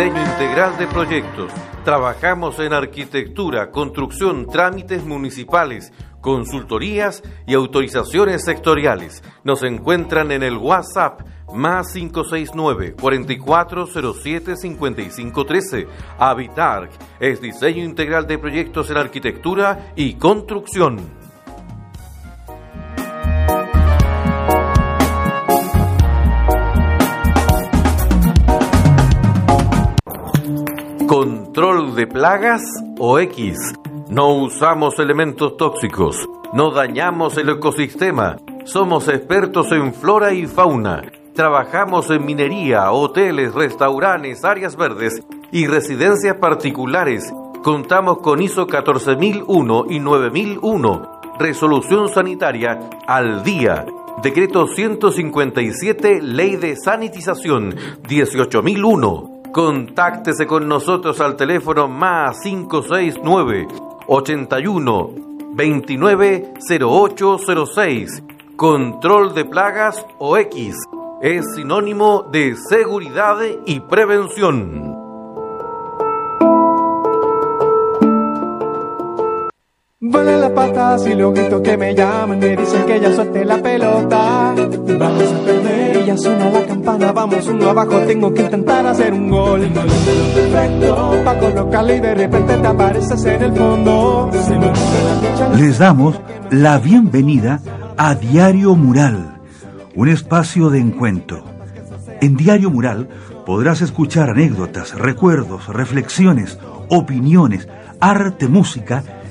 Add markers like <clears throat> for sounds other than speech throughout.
diseño integral de proyectos. Trabajamos en arquitectura, construcción, trámites municipales, consultorías y autorizaciones sectoriales. Nos encuentran en el WhatsApp más 569 4407 5513. Habitarc es diseño integral de proyectos en arquitectura y construcción. Control de plagas o X. No usamos elementos tóxicos. No dañamos el ecosistema. Somos expertos en flora y fauna. Trabajamos en minería, hoteles, restaurantes, áreas verdes y residencias particulares. Contamos con ISO 14001 y 9001. Resolución sanitaria al día. Decreto 157, Ley de Sanitización 18001. Contáctese con nosotros al teléfono más 569 81 29 0806. Control de plagas o X es sinónimo de seguridad y prevención. Vuelan las patas y los gritos que me llaman me dicen que ya suelte la pelota. Vamos a perder y ya suena la campana, vamos uno abajo, tengo que intentar hacer un gol. Perfecto, pa' colocarle y de repente te apareces en el fondo. Les damos la bienvenida a Diario Mural, un espacio de encuentro. En Diario Mural podrás escuchar anécdotas, recuerdos, reflexiones, opiniones, arte, música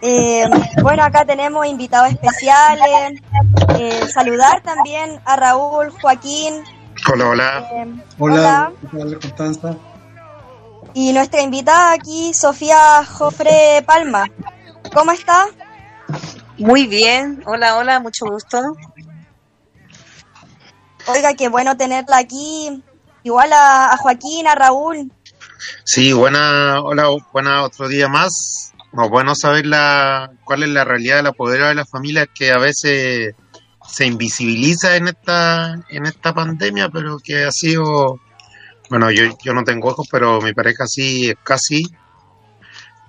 Eh, bueno, acá tenemos invitados especiales. Eh, saludar también a Raúl, Joaquín. Hola, hola. Eh, hola. Hola, Constanza. Y nuestra invitada aquí, Sofía Jofre Palma. ¿Cómo está? Muy bien. Hola, hola, mucho gusto. Oiga, qué bueno tenerla aquí. Igual a Joaquín, a Raúl. Sí, buena, hola, buena otro día más. bueno saber la, cuál es la realidad de la poder de la familia que a veces se invisibiliza en esta, en esta pandemia, pero que ha sido, bueno, yo, yo no tengo ojos, pero mi pareja sí es casi,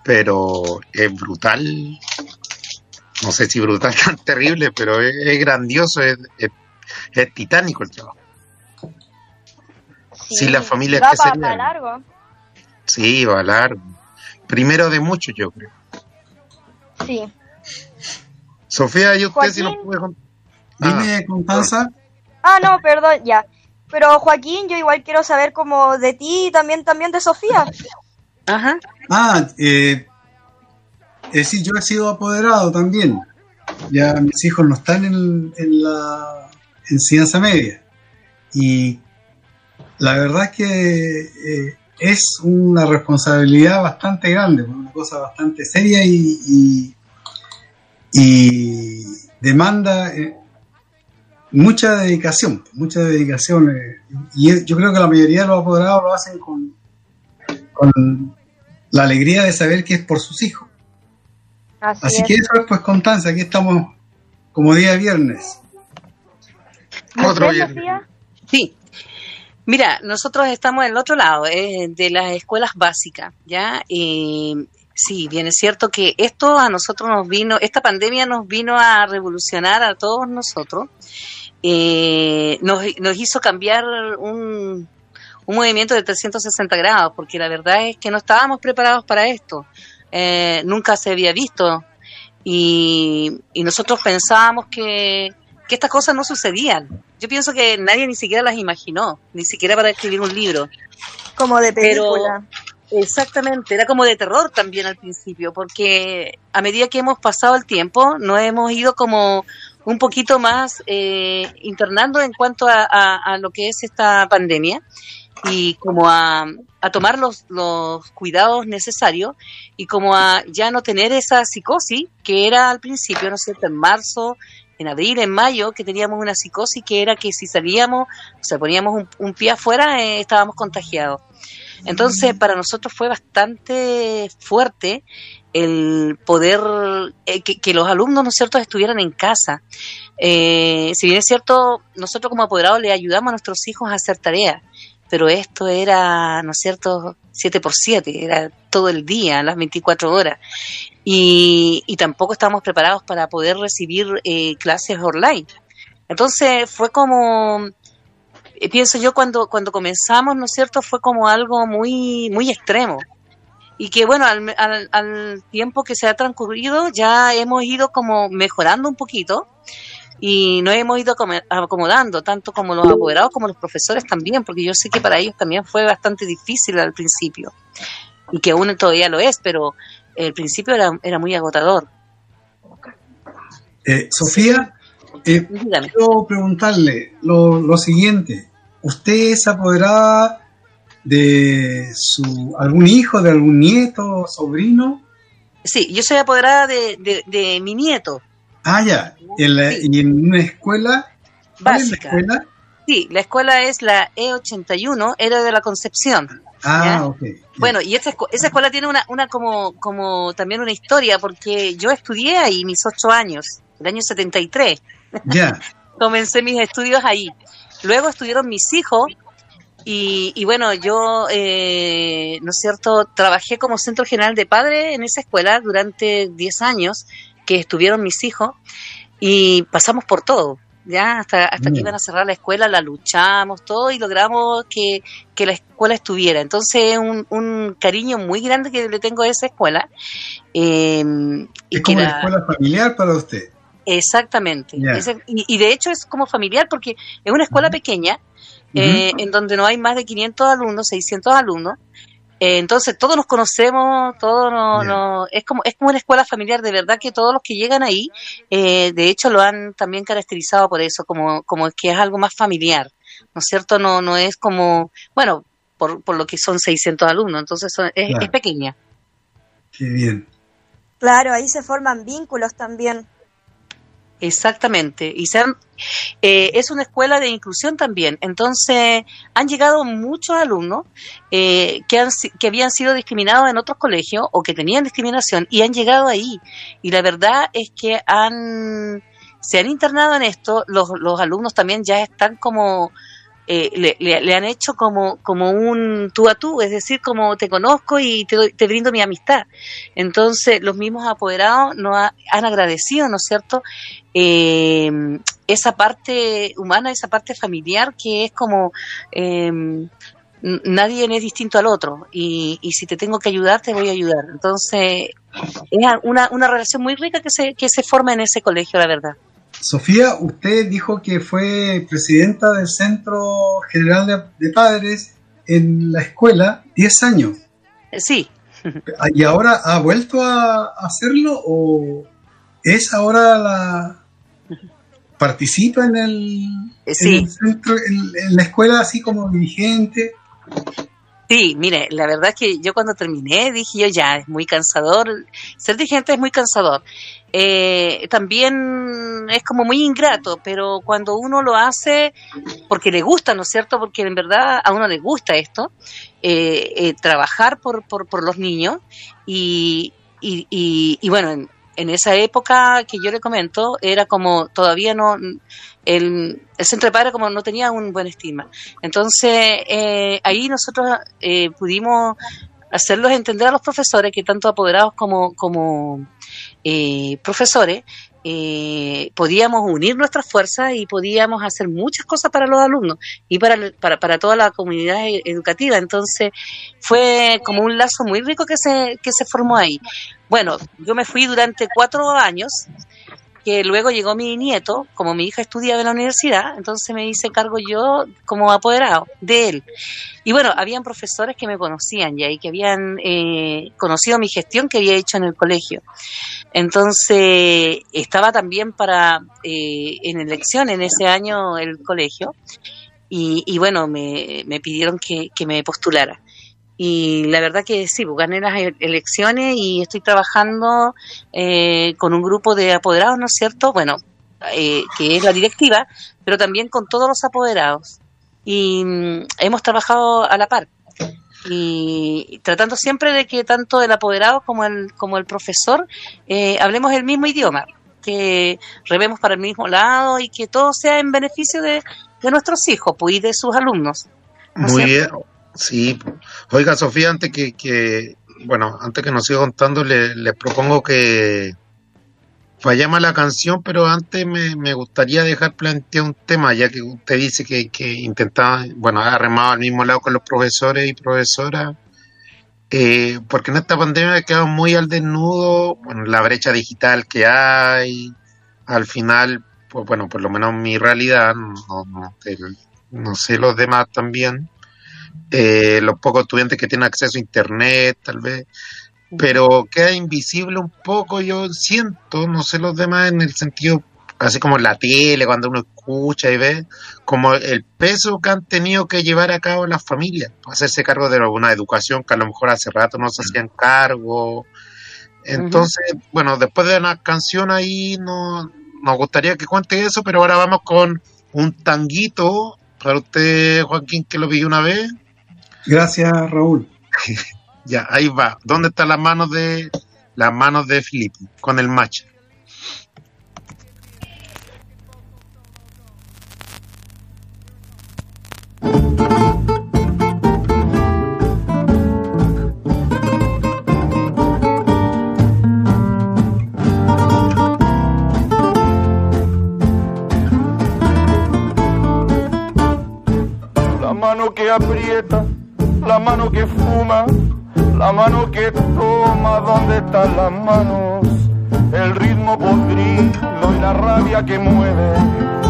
pero es brutal. No sé si brutal <laughs> tan terrible, pero es, grandioso, es, es, titánico el trabajo. Sí, la familia va para largo. Sí, va largo. Primero de muchos, yo creo. Sí. Sofía, ¿y usted si nos puede contar? Dime, ah, Constanza. Ah, no, perdón, ya. Pero Joaquín, yo igual quiero saber como de ti y también, también de Sofía. Ajá. Ah, eh, eh, sí, yo he sido apoderado también. Ya mis hijos no están en, en la enseñanza media. Y la verdad es que eh, es una responsabilidad bastante grande, una cosa bastante seria y, y, demanda eh, mucha dedicación, mucha dedicación. Eh, y yo creo que la mayoría de los apoderados lo hacen con, con, la alegría de saber que es por sus hijos. Así, Así es. que eso es pues Constanza, aquí estamos como día viernes. Otro ¿Usted, viernes. Sí. Mira, nosotros estamos en el otro lado, eh, de las escuelas básicas, ¿ya? Sí, bien es cierto que esto a nosotros nos vino, esta pandemia nos vino a revolucionar a todos nosotros. Eh, nos, nos hizo cambiar un, un movimiento de 360 grados, porque la verdad es que no estábamos preparados para esto. Eh, nunca se había visto. Y, y nosotros pensábamos que, que estas cosas no sucedían. Yo pienso que nadie ni siquiera las imaginó, ni siquiera para escribir un libro. Como de Pero- película. Exactamente, era como de terror también al principio, porque a medida que hemos pasado el tiempo, nos hemos ido como un poquito más eh, internando en cuanto a, a- a lo que es esta pandemia y como a, a tomar los, los cuidados necesarios y como a ya no tener esa psicosis que era al principio, ¿no es cierto?, en marzo, en abril, en mayo, que teníamos una psicosis que era que si salíamos, o sea, poníamos un, un pie afuera, eh, estábamos contagiados. Entonces, para nosotros fue bastante fuerte el poder eh, que, que los alumnos, ¿no es cierto?, estuvieran en casa. Eh, si bien es cierto, nosotros como apoderados le ayudamos a nuestros hijos a hacer tareas, pero esto era, ¿no es cierto?, 7 por 7, era todo el día, las 24 horas. Y, y tampoco estábamos preparados para poder recibir eh, clases online. Entonces fue como, eh, pienso yo cuando, cuando comenzamos, ¿no es cierto?, fue como algo muy, muy extremo. Y que bueno, al, al, al tiempo que se ha transcurrido ya hemos ido como mejorando un poquito y nos hemos ido acomodando, tanto como los apoderados como los profesores también, porque yo sé que para ellos también fue bastante difícil al principio y que aún todavía lo es, pero el principio era, era muy agotador. Eh, Sofía, eh, quiero preguntarle lo, lo siguiente. ¿Usted es apoderada de su algún hijo, de algún nieto, sobrino? Sí, yo soy apoderada de, de, de mi nieto, Ah, ya. En la- Sí. y en una escuela. ¿Cuál es la básica. escuela? Sí, la escuela es la E81, era de la Concepción. Ah, ¿Ya? ok. Bueno, y esa, esa escuela tiene una, una como, como también una historia, porque yo estudié ahí mis ocho años, el año 73. Ya. <laughs> comencé mis estudios ahí. Luego estuvieron mis hijos y, y bueno, yo, eh, ¿no es cierto?, trabajé como centro general de padres en esa escuela durante 10 años que estuvieron mis hijos y pasamos por todo. Ya, hasta, hasta que Bien. iban a cerrar la escuela, la luchamos todo y logramos que, que la escuela estuviera. Entonces, un, un cariño muy grande que le tengo a esa escuela. eh, y Es que como la- escuela familiar para usted. Exactamente. Y de hecho es como familiar porque es una escuela pequeña eh, en donde no hay más de 500 alumnos, 600 alumnos. Eh, entonces todos nos conocemos, todos nos, nos- es como es como una escuela familiar de verdad que todos los que llegan ahí, eh, de hecho lo han también caracterizado por eso, como como que es algo más familiar, ¿no es cierto? No no es como bueno por, por lo que son 600 alumnos, entonces son- es, Claro. es pequeña. Qué bien. Claro, ahí se forman vínculos también. Exactamente. Y se han- eh, es una escuela de inclusión también. Entonces, han llegado muchos alumnos eh, que, han, que habían sido discriminados en otros colegios o que tenían discriminación y han llegado ahí. Y la verdad es que han, se han internado en esto. Los, los alumnos también ya están como... eh, le, le- le han hecho como, como un tú a tú, es decir, como te conozco y te, doy- te brindo mi amistad. Entonces, los mismos apoderados nos ha- han agradecido, ¿no es cierto?, eh, esa parte humana, esa parte familiar que es como eh, nadie es distinto al otro y, y si te tengo que ayudar, te voy a ayudar. Entonces, es una, una relación muy rica que se, que se forma en ese colegio, la verdad. Sofía, usted dijo que fue presidenta del Centro General de, de Padres en la escuela 10 años. Eh, Sí, <laughs> ¿Y ahora ha vuelto a hacerlo o es ahora la... participa en el, en el centro, en, en la escuela así como dirigente? Sí, mire, la verdad es que yo cuando terminé dije yo ya, es muy cansador, ser dirigente es muy cansador. Eh, también es como muy ingrato, pero cuando uno lo hace porque le gusta, ¿no es cierto? Porque en verdad a uno le gusta esto, eh, eh, trabajar por, por, por, los niños y, y, y, bueno, en, esa época que yo le comento, era como todavía no, el, el centro de padres como no tenía un buen estima. Entonces, eh, ahí nosotros eh, pudimos hacerlos entender a los profesores, que tanto apoderados como, como eh, profesores, eh, podíamos unir nuestras fuerzas y podíamos hacer muchas cosas para los alumnos y para, para, para toda la comunidad e-, educativa. Entonces fue como un lazo muy rico que se, que se formó ahí. Bueno, yo me fui durante cuatro años que luego llegó mi nieto, como mi hija estudiaba en la universidad, entonces me hice cargo yo como apoderado de él. Y bueno, habían profesores que me conocían ya y que habían eh, conocido mi gestión que había hecho en el colegio. Entonces, estaba también para eh, en elección en ese año el colegio y, y bueno, me, me pidieron que, me postulara. Y la verdad que sí, pues gané las e-, elecciones y estoy trabajando eh, con un grupo de apoderados, ¿no es cierto? Bueno, eh, que es la directiva, pero también con todos los apoderados. Y mm, hemos trabajado a la par. Y tratando siempre de que tanto el apoderado como el, como el profesor eh, hablemos el mismo idioma, que rememos para el mismo lado y que todo sea en beneficio de, de nuestros hijos pues, y de sus alumnos. ¿no es Muy cierto? bien. Sí, oiga Sofía, antes que, que bueno, antes que nos siga contando, le, les propongo que fallamos la canción, pero antes me, me gustaría dejar planteado un tema, ya que usted dice que, que intentaba, bueno, ha remado al mismo lado con los profesores y profesoras, eh, porque en esta pandemia quedado muy al desnudo, bueno, la brecha digital que hay, al final, pues bueno, por lo menos mi realidad, no, no, no sé los demás también, eh, los pocos estudiantes que tienen acceso a internet, tal vez, pero queda invisible un poco, yo siento, no sé los demás, en el sentido, así como en la tele, cuando uno escucha y ve, como el peso que han tenido que llevar a cabo las familias, hacerse cargo de una educación que a lo mejor hace rato no se hacían cargo. Entonces, bueno, después de una canción ahí no, nos gustaría que cuente eso, pero ahora vamos con un tanguito para usted, Joaquín, que lo vi una vez. Gracias, Raúl. <laughs> Ya, ahí va. ¿Dónde están las manos de las manos de Filippo con el match? La mano que aprieta, la mano que fuma, la mano que toma, ¿dónde están las manos? El ritmo podrido y la rabia que mueve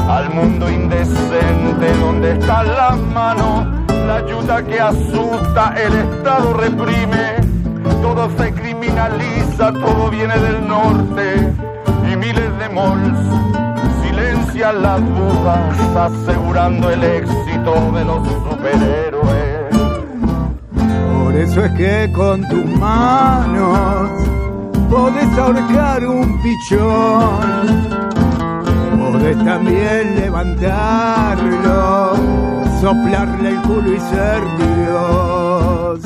al mundo indecente, ¿dónde están las manos? La ayuda que asusta, el Estado reprime, todo se criminaliza, todo viene del norte y miles de malls silencian las dudas, asegurando el éxito de los superhéroes. Eso es que con tus manos podés ahorcar un pichón. Podés también levantarlo, soplarle el culo y ser Dios.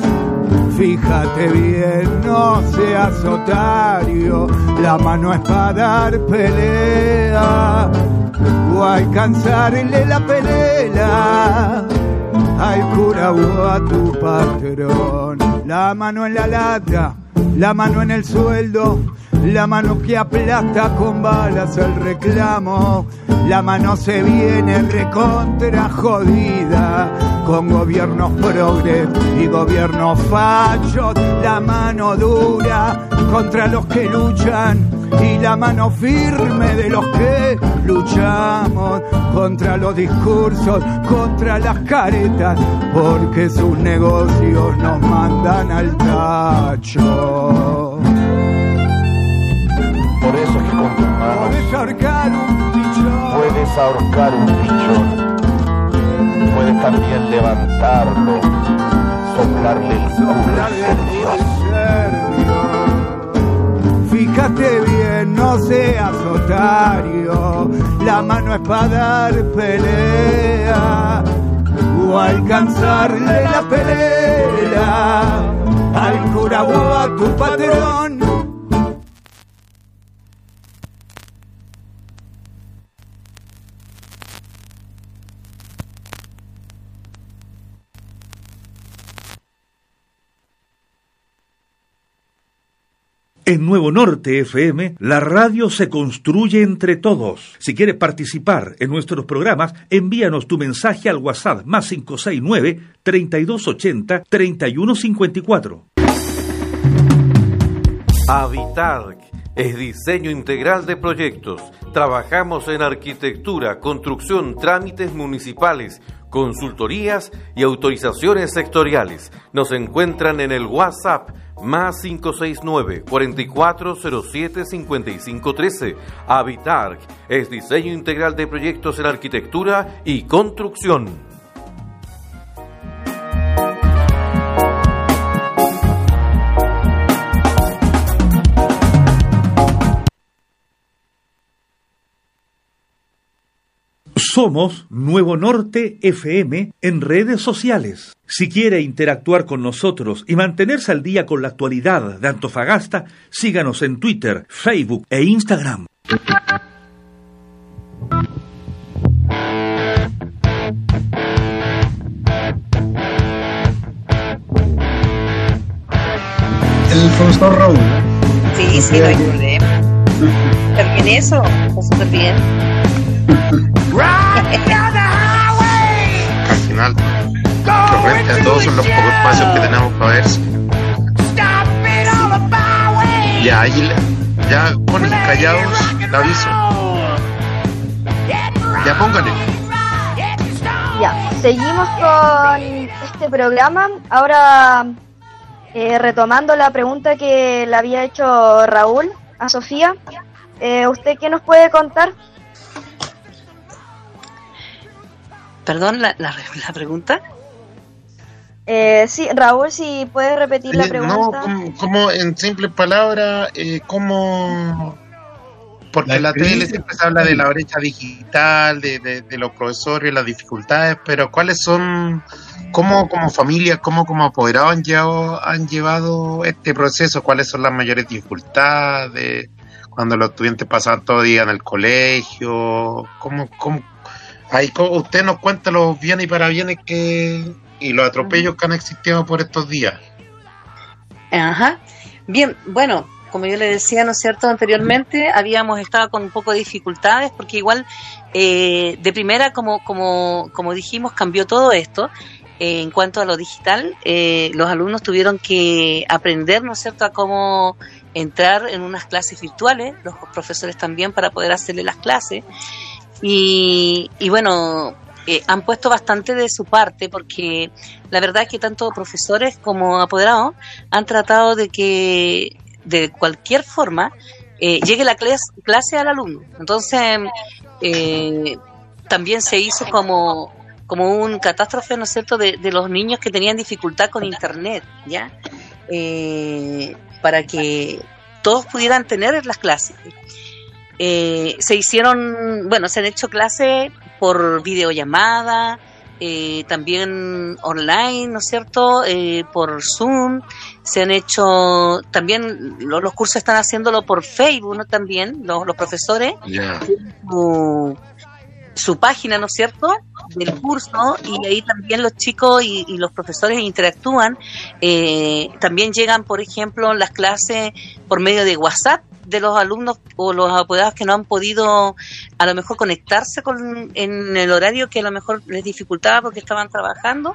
Fíjate bien, no seas otario, la mano es para dar pelea o alcanzarle la pelea al cura o a tu patrón. La mano en la lata, la mano en el sueldo, la mano que aplasta con balas el reclamo. La mano se viene recontra jodida con gobiernos progres y gobiernos fachos. La mano dura contra los que luchan y la mano firme de los que luchamos contra los discursos, contra las caretas, porque sus negocios nos mandan al tacho. Por eso es que con tus manos Podés ahorcar un pichón. puedes ahorcar un pichón, puedes también levantarlo, soplarle el Soplarle el Dios. Fíjate bien, no seas otario. La mano es para dar pelea o alcanzarle la pelea al curabo a tu patrón. En Nuevo Norte FM, la radio se construye entre todos. Si quieres participar en nuestros programas, envíanos tu mensaje al WhatsApp más 569-3280-3154. Habitar es diseño integral de proyectos. Trabajamos en arquitectura, construcción, trámites municipales, consultorías y autorizaciones sectoriales. Nos encuentran en el WhatsApp más 569 4407 5513. Habitar es diseño integral de proyectos en arquitectura y construcción. Somos Nuevo Norte FM en redes sociales. Si quiere interactuar con nosotros y mantenerse al día con la actualidad de Antofagasta, síganos en Twitter, Facebook e Instagram. El profesor Raúl. Sí, sí, no hay problema. Está bien eso, está súper bien. <laughs> Al final, corriente a todos son los pocos espacios que tenemos para ver. Ya, ahí ya ponen callados, le aviso. Ya póngale. Ya, seguimos con este programa. Ahora, eh, retomando la pregunta que le había hecho Raúl a Sofía, eh, ¿usted qué nos puede contar? Perdón, la, la, <laughs> la pregunta. Eh, sí, Raúl, si puede repetir la Eh, No, pregunta. como, como en simples palabras, eh, ¿cómo...? Porque La en la tele siempre se habla de la brecha digital, de, de, de los profesores, las dificultades, pero ¿cuáles son, cómo como familia, cómo como apoderados han llevado, han llevado este proceso? ¿Cuáles son las mayores dificultades? Cuando los estudiantes pasan todo el día en el colegio, ¿cómo, cómo? Ahí usted nos cuenta los bienes y parabienes que y los atropellos que han existido por estos días. Ajá. Bien, bueno, como yo le decía, ¿no es cierto? Anteriormente habíamos estado con un poco de dificultades porque igual eh, de primera, como, como, como dijimos, cambió todo esto. Eh, en cuanto a lo digital, eh, los alumnos tuvieron que aprender, ¿no es cierto?, a cómo entrar en unas clases virtuales, los profesores también para poder hacerle las clases. Y, y bueno, eh, han puesto bastante de su parte porque la verdad es que tanto profesores como apoderados han tratado de que de cualquier forma eh, llegue la clase, al alumno. Entonces, eh, también se hizo como, como un catástrofe, ¿no es cierto?, de, de los niños que tenían dificultad con Internet, ¿ya? Eh, para que todos pudieran tener las clases. Eh, se hicieron, bueno, se han hecho clases por videollamada, eh, también online, ¿no es cierto? Eh, por Zoom, se han hecho, también lo- los cursos están haciéndolo por Facebook, ¿no? También los, los profesores, Ya. su, su página, ¿no es cierto?, del curso y ahí también los chicos y, y los profesores interactúan. Eh, también llegan, por ejemplo, las clases por medio de WhatsApp de los alumnos o los apoderados que no han podido a lo mejor conectarse con en el horario que a lo mejor les dificultaba porque estaban trabajando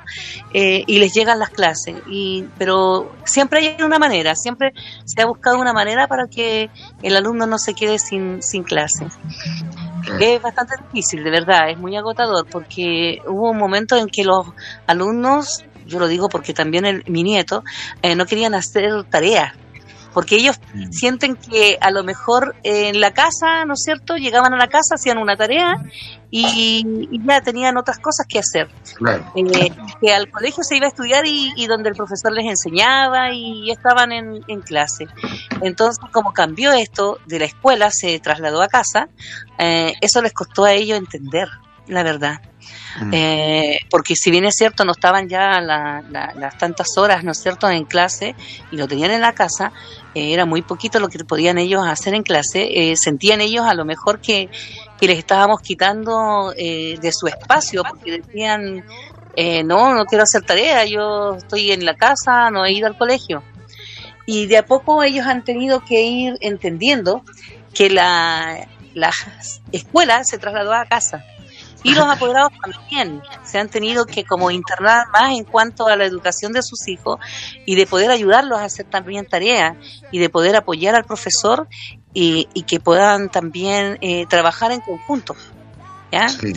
eh, y les llegan las clases. Y pero siempre hay una manera siempre se ha buscado una manera para que el alumno no se quede sin sin clase. Es bastante difícil, de verdad, es muy agotador porque hubo un momento en que los alumnos, yo lo digo porque también el, mi nieto, eh, no querían hacer tareas, porque ellos sienten que a lo mejor en la casa, ¿no es cierto?, llegaban a la casa, hacían una tarea y, y ya tenían otras cosas que hacer. Claro. Eh, que al colegio se iba a estudiar y, y donde el profesor les enseñaba y estaban en, en clase. Entonces, como cambió esto de la escuela, se trasladó a casa, eh, eso les costó a ellos entender. La verdad. Mm. Eh, porque si bien es cierto, no estaban ya la- la- las tantas horas, ¿no es cierto?, en clase y lo tenían en la casa, eh, era muy poquito lo que podían ellos hacer en clase. eh, sentían ellos a lo mejor que, que les estábamos quitando eh, de su espacio, porque decían, eh, no, no quiero hacer tarea, yo estoy en la casa, no he ido al colegio. Y de a poco ellos han tenido que ir entendiendo que la, la escuela se trasladó a casa. Y los apoderados también se han tenido que como internar más en cuanto a la educación de sus hijos y de poder ayudarlos a hacer también tareas y de poder apoyar al profesor y, y que puedan también eh, trabajar en conjunto. ¿ya? Sí.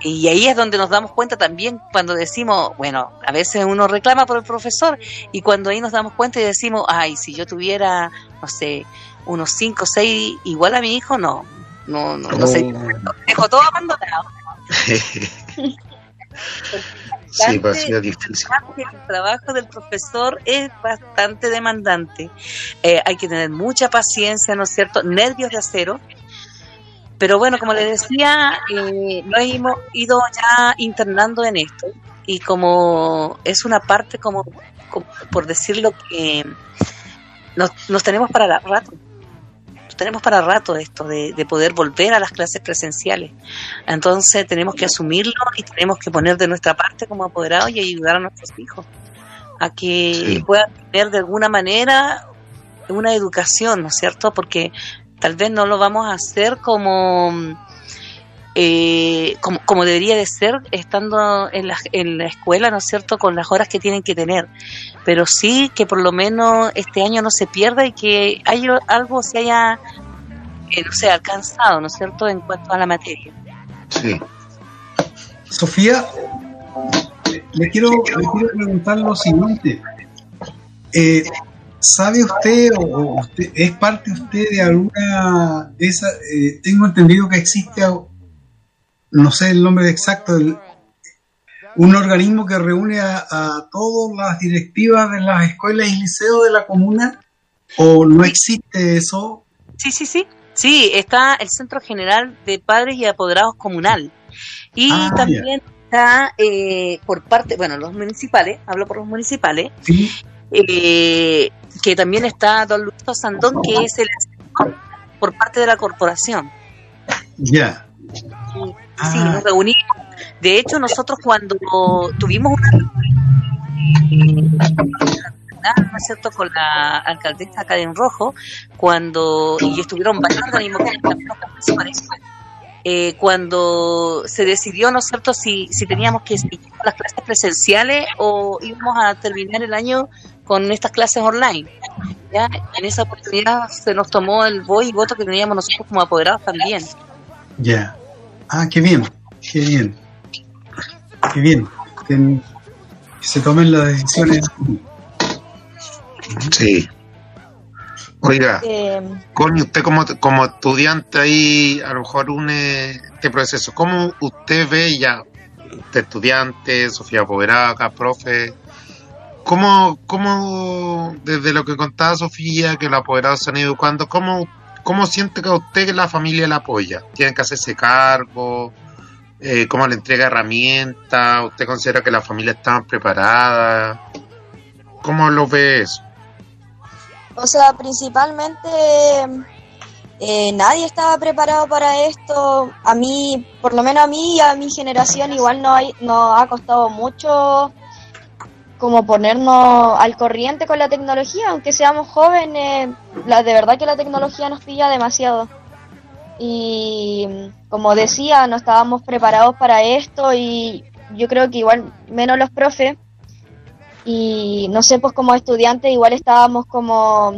Y ahí es donde nos damos cuenta también cuando decimos, bueno, a veces uno reclama por el profesor y cuando ahí nos damos cuenta y decimos, ay, si yo tuviera, no sé, unos 5 o 6 igual a mi hijo, no, no, no, no sé, Oh. dejo todo abandonado. Sí, pues ha sido difícil. El trabajo del profesor es bastante demandante. Eh, hay que tener mucha paciencia, ¿no es cierto? Nervios de acero. Pero bueno, como les decía, eh, nos hemos ido ya internando en esto. Y como es una parte, como, como por decirlo, que nos, nos tenemos para la- rato. Tenemos para rato esto de, de poder volver a las clases presenciales. Entonces tenemos que asumirlo y tenemos que poner de nuestra parte como apoderados y ayudar a nuestros hijos a que Sí. puedan tener de alguna manera una educación, ¿no es cierto? Porque tal vez no lo vamos a hacer como, eh, como, como debería de ser estando en la, en la escuela, ¿no es cierto? Con las horas que tienen que tener. Pero sí que por lo menos este año no se pierda y que hay algo se haya, eh, no sé, alcanzado, ¿no es cierto? En cuanto a la materia. Sí. Sofía, le quiero, le quiero preguntar lo siguiente. Eh, ¿Sabe usted o usted, es parte usted de alguna de esas? eh, tengo entendido que existe, no sé el nombre exacto, el- un organismo que reúne a, a todas las directivas de las escuelas y liceos de la comuna, o no existe eso. Sí, sí, sí. Sí, está el Centro General de Padres y Apoderados Comunal. Y Ah, ya. también está eh, por parte, bueno, los municipales, hablo por los municipales, Sí, eh, que también está don Luis Sandón, que es el asesor por parte de la corporación. ya. Sí, Ah. nos reunimos. De hecho, nosotros cuando tuvimos una reunión, ¿no es cierto?, con la alcaldesa acá en Rojo, cuando, y estuvieron bailando al mismo tiempo, eh, cuando se decidió, ¿no es cierto?, si, si teníamos que seguir con las clases presenciales o íbamos a terminar el año con estas clases online. ¿ya? En esa oportunidad se nos tomó el voy y voto que teníamos nosotros como apoderados también. Ya. Ah, qué bien, qué bien. Qué bien. Que, que se tomen las decisiones. Sí. Oiga, Eh, Connie, usted como, como estudiante ahí, a lo mejor une este proceso. ¿Cómo usted ve ya, usted estudiante, Sofía Apoderada, acá, profe, ¿cómo, cómo, desde lo que contaba Sofía, que los apoderados se han ido educando, cómo, cómo siente que a usted que la familia la apoya? ¿Tienen que hacerse cargo? Eh, ¿Cómo le entrega herramientas? ¿Usted considera que la familia está preparada? ¿Cómo lo ve eso? O sea, principalmente eh, nadie estaba preparado para esto. A mí, por lo menos a mí y a mi generación, igual no hay, nos ha costado mucho como ponernos al corriente con la tecnología, aunque seamos jóvenes, la, de verdad que la tecnología nos pilla demasiado. Y como decía, no estábamos preparados para esto y yo creo que igual menos los profes y no sé, pues como estudiantes igual estábamos como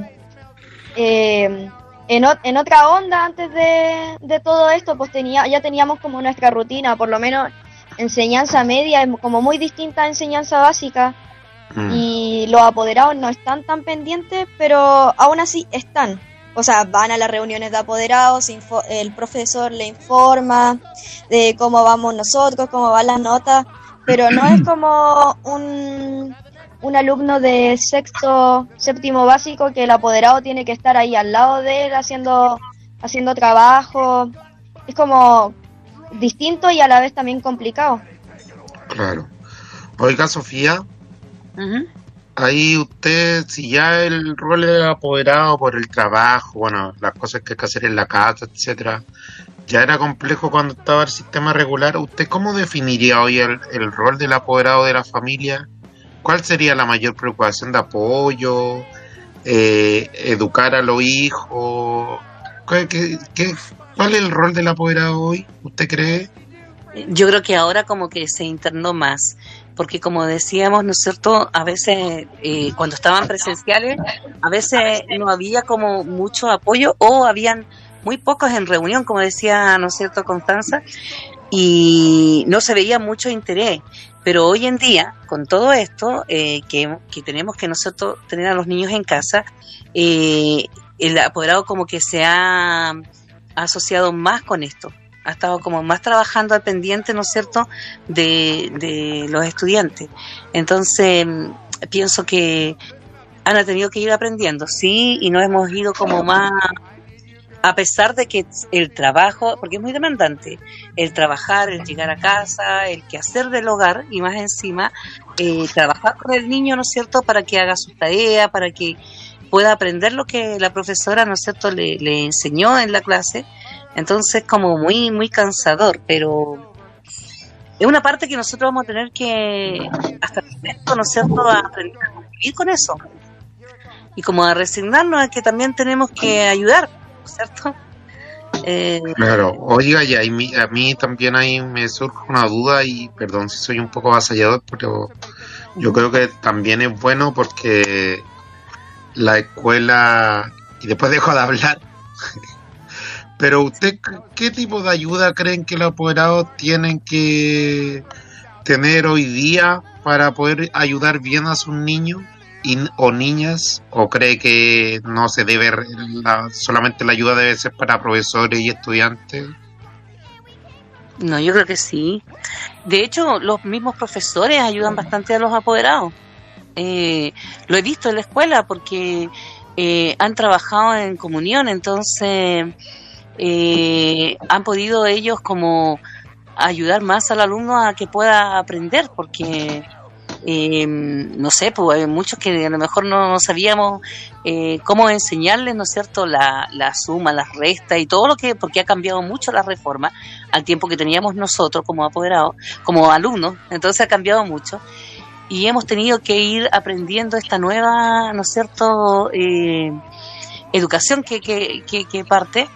eh, en, o- en otra onda antes de, de todo esto, pues tenía, ya teníamos como nuestra rutina, por lo menos enseñanza media es como muy distinta a enseñanza básica Mm. y los apoderados no están tan pendientes, pero aún así están. O sea, van a las reuniones de apoderados, el profesor le informa de cómo vamos nosotros, cómo van las notas, pero no es <clears throat> como un, un alumno de sexto, séptimo básico que el apoderado tiene que estar ahí al lado de él haciendo, haciendo trabajo. Es como distinto y a la vez también complicado. Claro. Oiga, Sofía, ahí usted, si ya el rol es apoderado por el trabajo, bueno, las cosas que hay que hacer en la casa, etcétera, ya era complejo cuando estaba el sistema regular. ¿Usted cómo definiría hoy el, rol del apoderado de la familia? ¿Cuál sería la mayor preocupación de apoyo? Eh, educar a los hijos. ¿Qué, qué, cuál es el rol del apoderado hoy? ¿Usted cree? Yo creo que ahora como que se internó más, porque como decíamos, ¿no es cierto? A veces eh, cuando estaban presenciales, a veces no había como mucho apoyo o habían muy pocos en reunión, como decía, ¿no es cierto, Constanza? Y no se veía mucho interés. Pero hoy en día, con todo esto, eh, que, tenemos que nosotros tener a los niños en casa, eh, el apoderado como que se ha asociado más con esto, ha estado como más trabajando al pendiente, ¿no es cierto?, de, de los estudiantes. Entonces, pienso que han tenido que ir aprendiendo, sí, y nos hemos ido como más a pesar de que el trabajo, porque es muy demandante, el trabajar, el llegar a casa, el quehacer del hogar y más encima, eh, trabajar con el niño, ¿no es cierto?, para que haga su tarea, para que pueda aprender lo que la profesora, ¿no es cierto?, le, enseñó en la clase. Entonces, como muy, muy cansador, pero es una parte que nosotros vamos a tener que, hasta el momento, ¿no es cierto?, aprender a vivir con eso. Y como a resignarnos a que también tenemos que ayudar ¿cierto? Eh, claro, oiga, y a mí, también ahí me surge una duda y perdón si soy un poco avasallador, pero yo creo que también es bueno porque la escuela, y después dejo de hablar, <laughs> pero usted, ¿qué tipo de ayuda creen que los apoderados tienen que tener hoy día para poder ayudar bien a sus niños? o niñas o cree que no se debe solamente la ayuda debe ser para profesores y estudiantes? No, yo creo que sí. De hecho, los mismos profesores ayudan bastante a los apoderados. Eh, lo he visto en la escuela porque eh, han trabajado en comunión, entonces eh, han podido ellos como ayudar más al alumno a que pueda aprender, porque eh, no sé, pues hay muchos que a lo mejor no, sabíamos eh, cómo enseñarles, ¿no es cierto?, la, la suma, las restas y todo lo que, porque ha cambiado mucho la reforma al tiempo que teníamos nosotros como apoderados, como alumnos, entonces ha cambiado mucho y hemos tenido que ir aprendiendo esta nueva, ¿no es cierto?, eh, educación que, que, que parte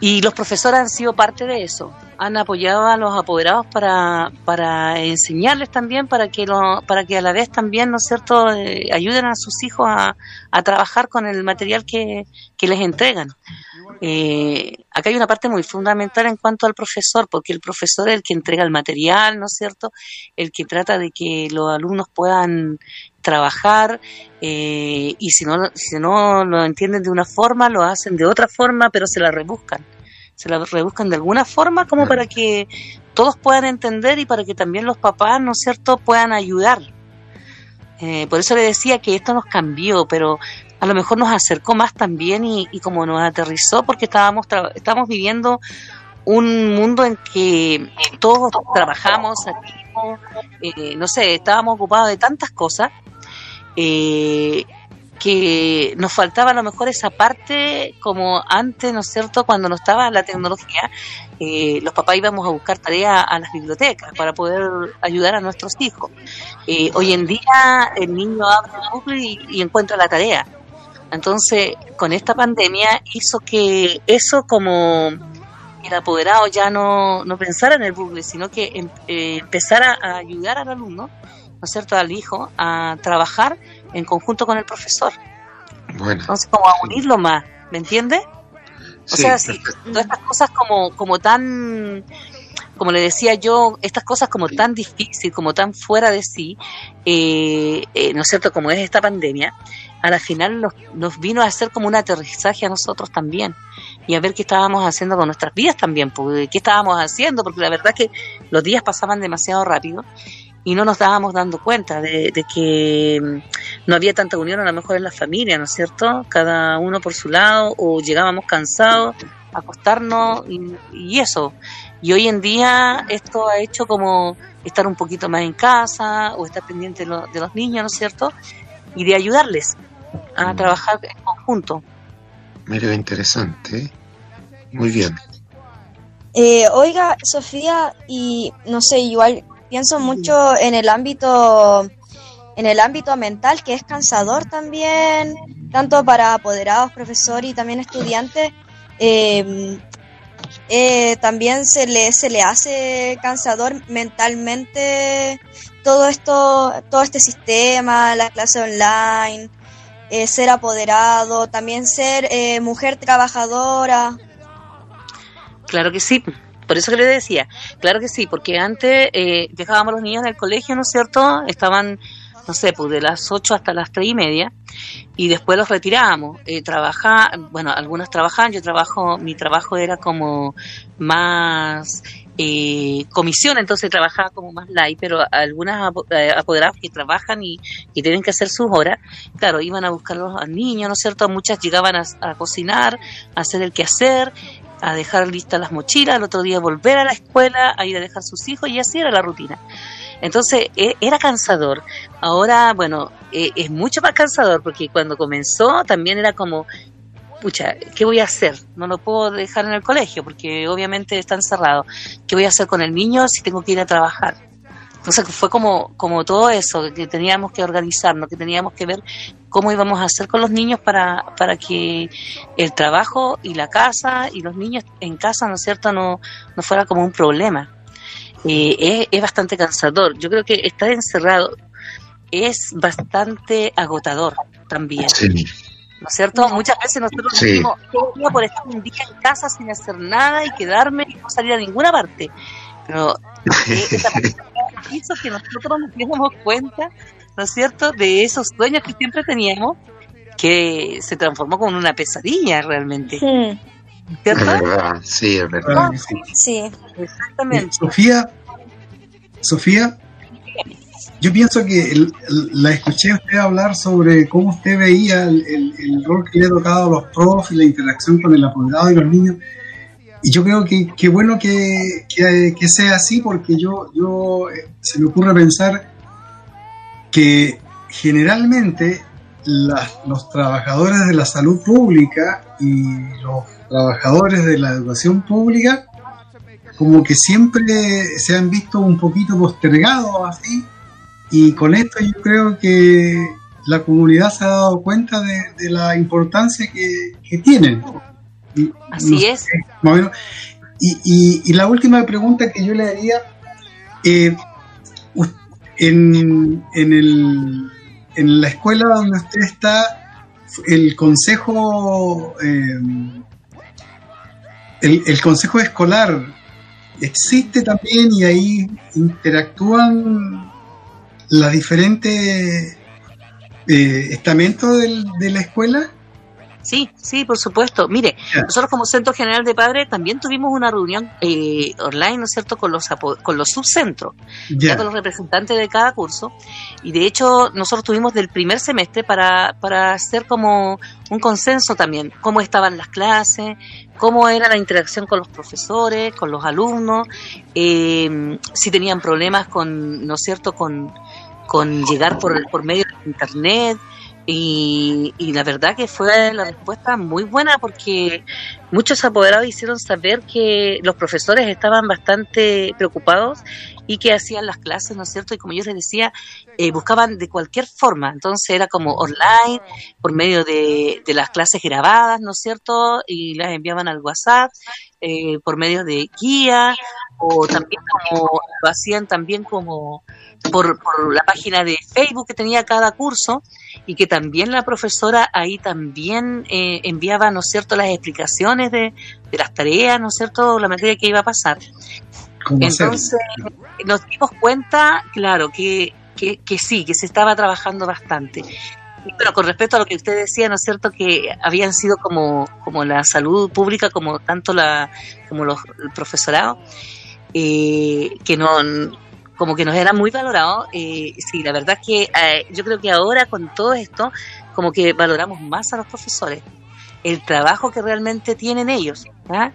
y los profesores han sido parte de eso han apoyado a los apoderados para, para enseñarles también, para que, lo, para que a la vez también, ¿no es cierto?, eh, ayuden a sus hijos a, a trabajar con el material que, que les entregan. Eh, acá hay una parte muy fundamental en cuanto al profesor, porque el profesor es el que entrega el material, ¿no es cierto?, el que trata de que los alumnos puedan trabajar eh, y si no, si no lo entienden de una forma, lo hacen de otra forma, pero se la rebuscan se la rebuscan de alguna forma como para que todos puedan entender y para que también los papás, ¿no es cierto?, puedan ayudar. Eh, por eso le decía que esto nos cambió, pero a lo mejor nos acercó más también y, como nos aterrizó porque estábamos, estábamos viviendo un mundo en que todos trabajamos, eh, no sé, estábamos ocupados de tantas cosas eh, que nos faltaba a lo mejor esa parte como antes, ¿no es cierto?, cuando no estaba la tecnología, eh, los papás íbamos a buscar tareas a las bibliotecas para poder ayudar a nuestros hijos. Eh, hoy en día el niño abre Google y, y, encuentra la tarea. Entonces, con esta pandemia hizo que eso como el apoderado ya no, no pensara en el Google, sino que em, eh, empezara a ayudar al alumno, ¿no es cierto?, al hijo a trabajar en conjunto con el profesor. Bueno, Entonces, como a unirlo más, ¿me entiendes? O sea, si, todas estas cosas como, como tan, como le decía yo, estas cosas como tan difíciles, como tan fuera de sí, eh, eh, ¿no es cierto? Como es esta pandemia, a la final nos, nos, vino a hacer como un aterrizaje a nosotros también y a ver qué estábamos haciendo con nuestras vidas también, porque, qué estábamos haciendo, porque la verdad es que los días pasaban demasiado rápido y no nos dábamos dando cuenta de, que mm, no había tanta unión a lo mejor en la familia, ¿no es cierto? Cada uno por su lado o llegábamos cansados a acostarnos y, eso. Y hoy en día esto ha hecho como estar un poquito más en casa o estar pendiente de, lo- de los niños, ¿no es cierto? Y de ayudarles a Mm. trabajar en conjunto. Mira, interesante. Muy bien. Eh, oiga, Sofía, y no sé, igual pienso mucho en el ámbito, en el ámbito mental, que es cansador también, tanto para apoderados, profesores y también estudiantes. Eh, eh, también se le, se le hace cansador mentalmente todo esto, todo este sistema, la clase online, eh, ser apoderado, también ser eh, mujer trabajadora. Claro que sí. Por eso que le decía, claro que sí, porque antes eh, dejábamos los niños en el colegio, ¿no es cierto? Estaban, no sé, pues de las 8 hasta las 3 y media, y después los retirábamos. Eh, trabaja, bueno, algunos trabajaban, yo trabajo, mi trabajo era como más eh, comisión, entonces trabajaba como más light, pero algunas eh, apoderadas que trabajan y, y tienen que hacer sus horas, claro, iban a buscar a los niños, ¿no es cierto? Muchas llegaban a, a cocinar, a hacer el quehacer, a dejar listas las mochilas, al otro día volver a la escuela, a ir a dejar sus hijos y así era la rutina. Entonces e- era cansador. Ahora, bueno, eh, es mucho más cansador porque cuando comenzó también era como, pucha, ¿qué voy a hacer? No lo puedo dejar en el colegio porque obviamente está encerrado. ¿Qué voy a hacer con el niño si tengo que ir a trabajar? Entonces fue como, como todo eso, que teníamos que organizarnos, que teníamos que ver cómo íbamos a hacer con los niños para, para que el trabajo y la casa y los niños en casa, ¿no es cierto?, no, no fuera como un problema. Eh, es, es bastante cansador. Yo creo que estar encerrado es bastante agotador también. Sí. ¿No es cierto? Muchas veces nosotros Sí. decimos, "Qué día por estar un día en casa sin hacer nada y quedarme y no salir a ninguna parte. Pero eh, esa <laughs> hizo que nosotros nos diéramos cuenta, ¿no es cierto?, de esos sueños que siempre teníamos, que se transformó como en una pesadilla realmente, Es ¿cierto? verdad, sí, es verdad. Que sí. sí. Exactamente. Sofía, Sofía, yo pienso que el- el- la escuché a usted hablar sobre cómo usted veía el, el- el rol que le ha tocado a los profes y la interacción con el apoderado y los niños. Y yo creo que, que bueno que, que- sea así porque yo, yo eh, se me ocurre pensar que generalmente los trabajadores de la salud pública y los trabajadores de la educación pública como que siempre se han visto un poquito postergados así y con esto yo creo que la comunidad se ha dado cuenta de, de la importancia que, que tienen. Y- Así no sé, es. más o menos. Y, y- y la última pregunta que yo le haría, eh, en, en, el, en la escuela donde usted está, el consejo, eh, el, el consejo escolar existe también y ahí interactúan las diferentes eh, estamentos del- de la escuela. Sí, sí, por supuesto. Mire, nosotros como Centro General de Padres también tuvimos una reunión eh, online, ¿no es cierto?, con los, con los subcentros. ya Ya, con los representantes de cada curso. Y de hecho, nosotros tuvimos del primer semestre para, para hacer como un consenso también, cómo estaban las clases, cómo era la interacción con los profesores, con los alumnos, eh, si tenían problemas con, ¿no es cierto?, con, con llegar por, por medio de internet. Y, y la verdad que fue la respuesta muy buena porque muchos apoderados hicieron saber que los profesores estaban bastante preocupados y que hacían las clases, ¿no es cierto? Y como yo les decía, eh, buscaban de cualquier forma, entonces era como online, por medio de, de las clases grabadas, ¿no es cierto? Y las enviaban al WhatsApp, eh, por medio de guía, o también como lo hacían también como por, por la página de Facebook que tenía cada curso y que también la profesora ahí también eh, enviaba, ¿no es cierto?, las explicaciones de, de las tareas, ¿no es cierto?, la materia que iba a pasar. Entonces, nos dimos cuenta, claro, que, que, que sí, que se estaba trabajando bastante. Pero con respecto a lo que usted decía, ¿no es cierto? Que habían sido como, como la salud pública, como tanto la, como los, el profesorado, eh, que no, como que nos era muy valorado. Eh, sí, la verdad es que eh, yo creo que ahora con todo esto, como que valoramos más a los profesores. el trabajo que realmente tienen ellos. ¿ya?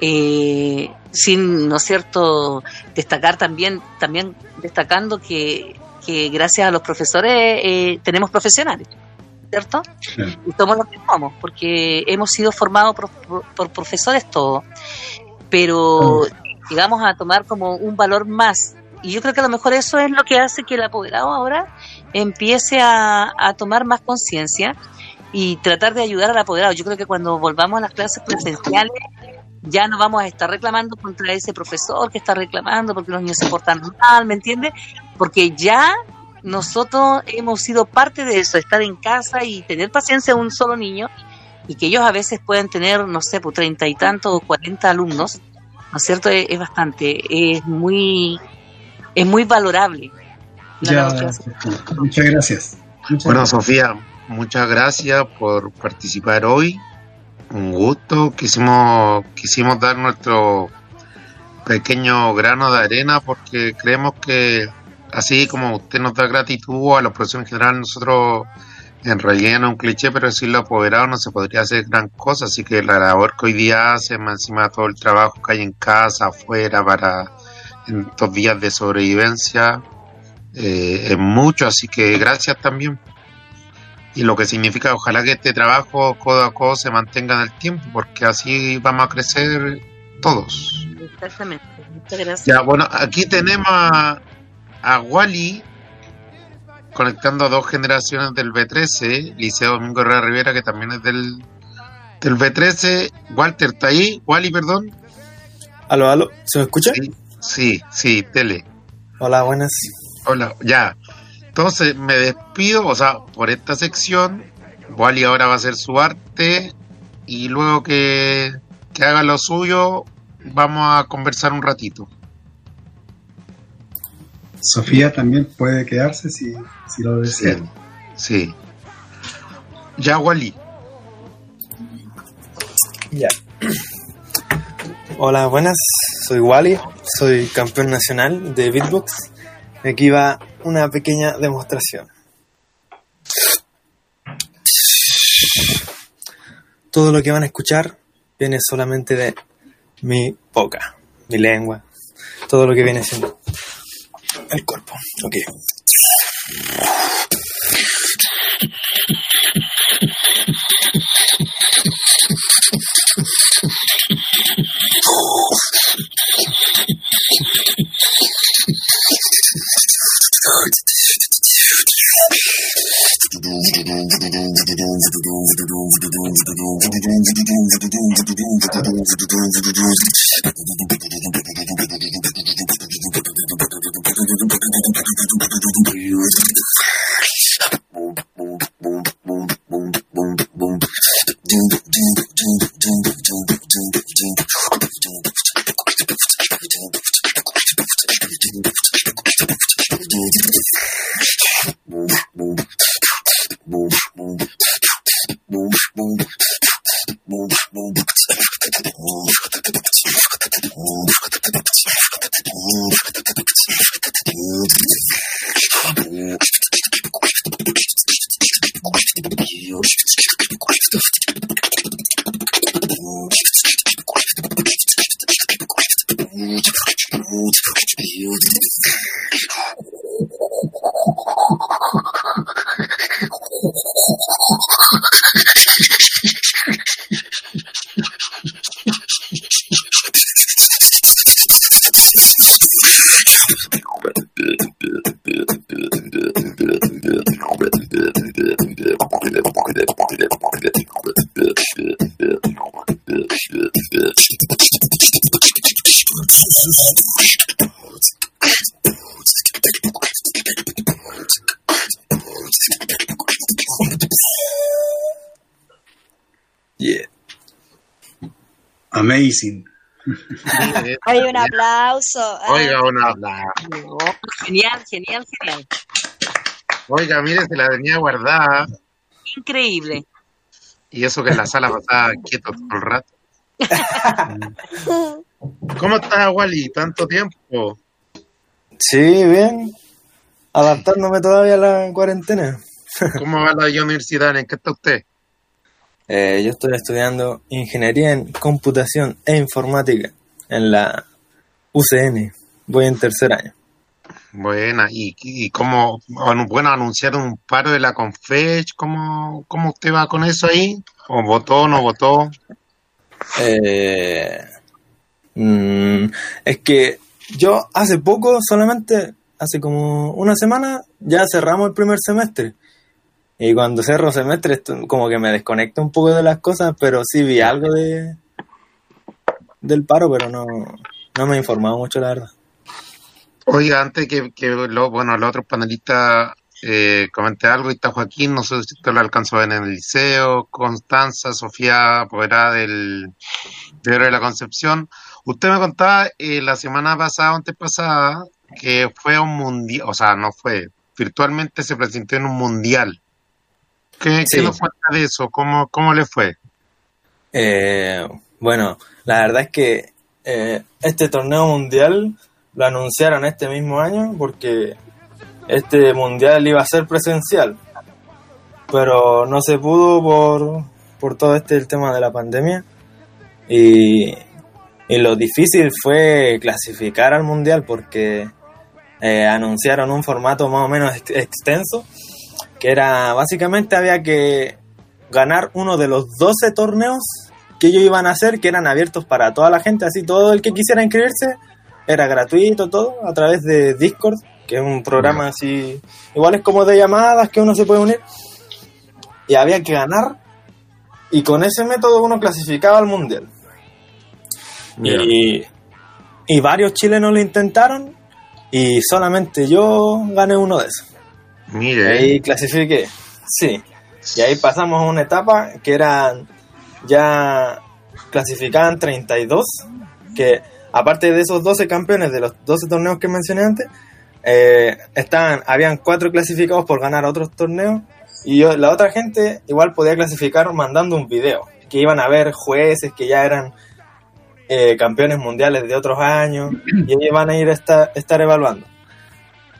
Eh, sin, ¿no es cierto?, destacar también, también destacando que, que gracias a los profesores eh, tenemos profesionales, ¿cierto? Y somos los que somos, porque hemos sido formados por, por- por profesores todos. Pero llegamos a tomar como un valor más. Y yo creo que a lo mejor eso es lo que hace que el apoderado ahora empiece a, a tomar más conciencia y tratar de ayudar al apoderado. Yo creo que cuando volvamos a las clases presenciales ya no vamos a estar reclamando contra ese profesor que está reclamando porque los niños se portan mal, ¿me entiendes? Porque ya nosotros hemos sido parte de eso, estar en casa y tener paciencia a un solo niño y que ellos a veces pueden tener, no sé, pues treinta y tantos o cuarenta alumnos, ¿no es cierto? Es, es bastante, es muy, es muy valorable. la Ya, muchas gracias. Muchas Bueno, gracias. Sofía, muchas gracias por participar hoy. Un gusto. Quisimos, quisimos dar nuestro pequeño grano de arena porque creemos que así como usted nos da gratitud a los profesores en general, nosotros en realidad no es un cliché, pero decirlo apoderado no se podría hacer gran cosa. Así que la labor que hoy día hace, más encima de todo el trabajo que hay en casa, afuera, para estos días de sobrevivencia, eh, es mucho. Así que gracias también y lo que significa ojalá que este trabajo codo a codo se mantenga en el tiempo porque así vamos a crecer todos. Exactamente. Muchas gracias. Ya, bueno, aquí tenemos a, a Wally conectando a dos generaciones del B13, Liceo Domingo Herrera Rivera, que también es del, del B13. Walter, ¿está ahí? Wally, perdón. Aló, aló, ¿se me escucha? Sí, sí, sí, tele. Hola, buenas. Hola, ya. Entonces me despido, o sea, por esta sección. Wally ahora va a hacer su arte y luego que, que haga lo suyo, vamos a conversar un ratito. Sofía también puede quedarse si, si lo desea. Sí. Ya, Wally. Ya. Hola, buenas. Soy Wally, soy campeón nacional de beatbox. Aquí va una pequeña demostración. Todo lo que van a escuchar viene solamente de mi boca, mi lengua, todo lo que viene siendo el cuerpo. Ok. <laughs> Hay un aplauso. Ah, Oiga, una habla. No, genial, genial, genial. Oiga, mire, se la tenía guardada. Increíble. Y eso que en la sala pasaba quieto todo el rato. ¿Cómo estás, Wally? ¿Tanto tiempo? Sí, bien. Adaptándome todavía a la cuarentena. ¿Cómo va la universidad? ¿En qué está usted? Eh, yo estoy estudiando ingeniería en computación e informática en la UCN. Voy en tercer año. Buena, ¿y, y cómo, bueno, anunciaron un paro de la Confech? ¿Cómo, ¿Cómo usted va con eso ahí? ¿O votó, no votó? Eh, mm, es que yo hace poco, solamente hace como una semana, ya cerramos el primer semestre. Y cuando cerro semestre, esto como que me desconecto un poco de las cosas, pero sí vi algo de del paro, pero no, no me he informado mucho, la verdad. Oiga, antes que, que lo, bueno, los otros panelistas eh, comenté algo, y está Joaquín, no sé si usted lo alcanzó a ver en el liceo, Constanza, Sofía, apoderada del de de la Concepción. Usted me contaba eh, la semana pasada, antes pasada, que fue un mundial, o sea, no fue, virtualmente se presentó en un mundial. ¿Qué, Sí. ¿qué nos cuenta de eso? ¿Cómo, cómo le fue? Eh, bueno, la verdad es que eh, este torneo mundial lo anunciaron este mismo año porque este mundial iba a ser presencial, pero no se pudo por, por todo este el tema de la pandemia y, y lo difícil fue clasificar al mundial porque eh, anunciaron un formato más o menos ex- extenso que era básicamente había que ganar uno de los 12 torneos que ellos iban a hacer, que eran abiertos para toda la gente, así todo el que quisiera inscribirse, era gratuito todo, a través de Discord, que es un programa así, igual es como de llamadas que uno se puede unir, y había que ganar, y con ese método uno clasificaba al mundial. Y, y varios chilenos lo intentaron, y solamente yo gané uno de esos. Mire, Ahí clasifiqué, sí. Y ahí pasamos a una etapa que eran ya clasificaban 32, que aparte de esos 12 campeones de los 12 torneos que mencioné antes, eh, estaban, habían cuatro clasificados por ganar otros torneos y yo- la otra gente igual podía clasificar mandando un video, que iban a ver jueces que ya eran eh, campeones mundiales de otros años y ellos iban a ir a esta- estar evaluando.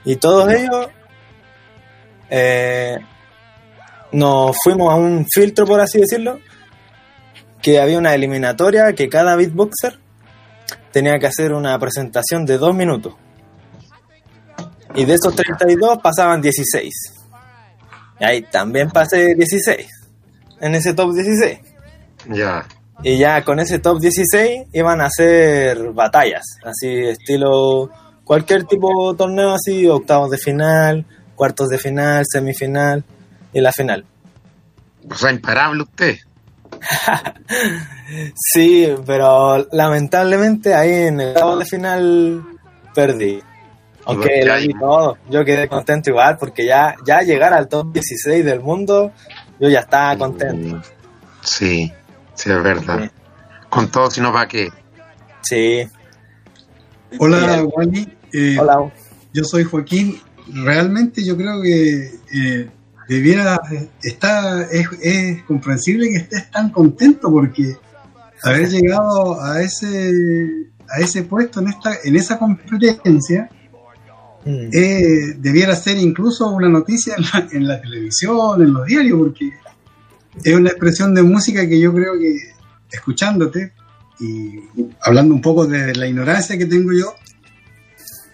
Y todos ellos eh, nos fuimos a un filtro, por así decirlo, que había una eliminatoria que cada beatboxer tenía que hacer una presentación de dos minutos. Y de esos 32 pasaban 16. Y ahí también pasé 16. En ese top 16. ya. Y ya con ese top 16 iban a hacer batallas, así estilo cualquier tipo de torneo, así octavos de final, cuartos de final, semifinal y la final. O sea, imparable usted. <laughs> Sí, pero lamentablemente ahí en el octavo de final perdí. Aunque lo di todo, yo quedé contento igual porque ya, ya llegar al top 16 del mundo, yo ya estaba contento. Sí, sí, es verdad. Sí. Con todo, si no, ¿para qué? Sí. Hola, Wally. Eh, Hola. Yo soy Joaquín. Realmente yo creo que eh, debiera está es, es comprensible que estés tan contento porque haber llegado a ese a ese puesto en esta en esa competencia Mm. eh, debiera ser incluso una noticia en la, en la televisión, en los diarios, porque es una expresión de música que yo creo que escuchándote y hablando un poco de la ignorancia que tengo yo,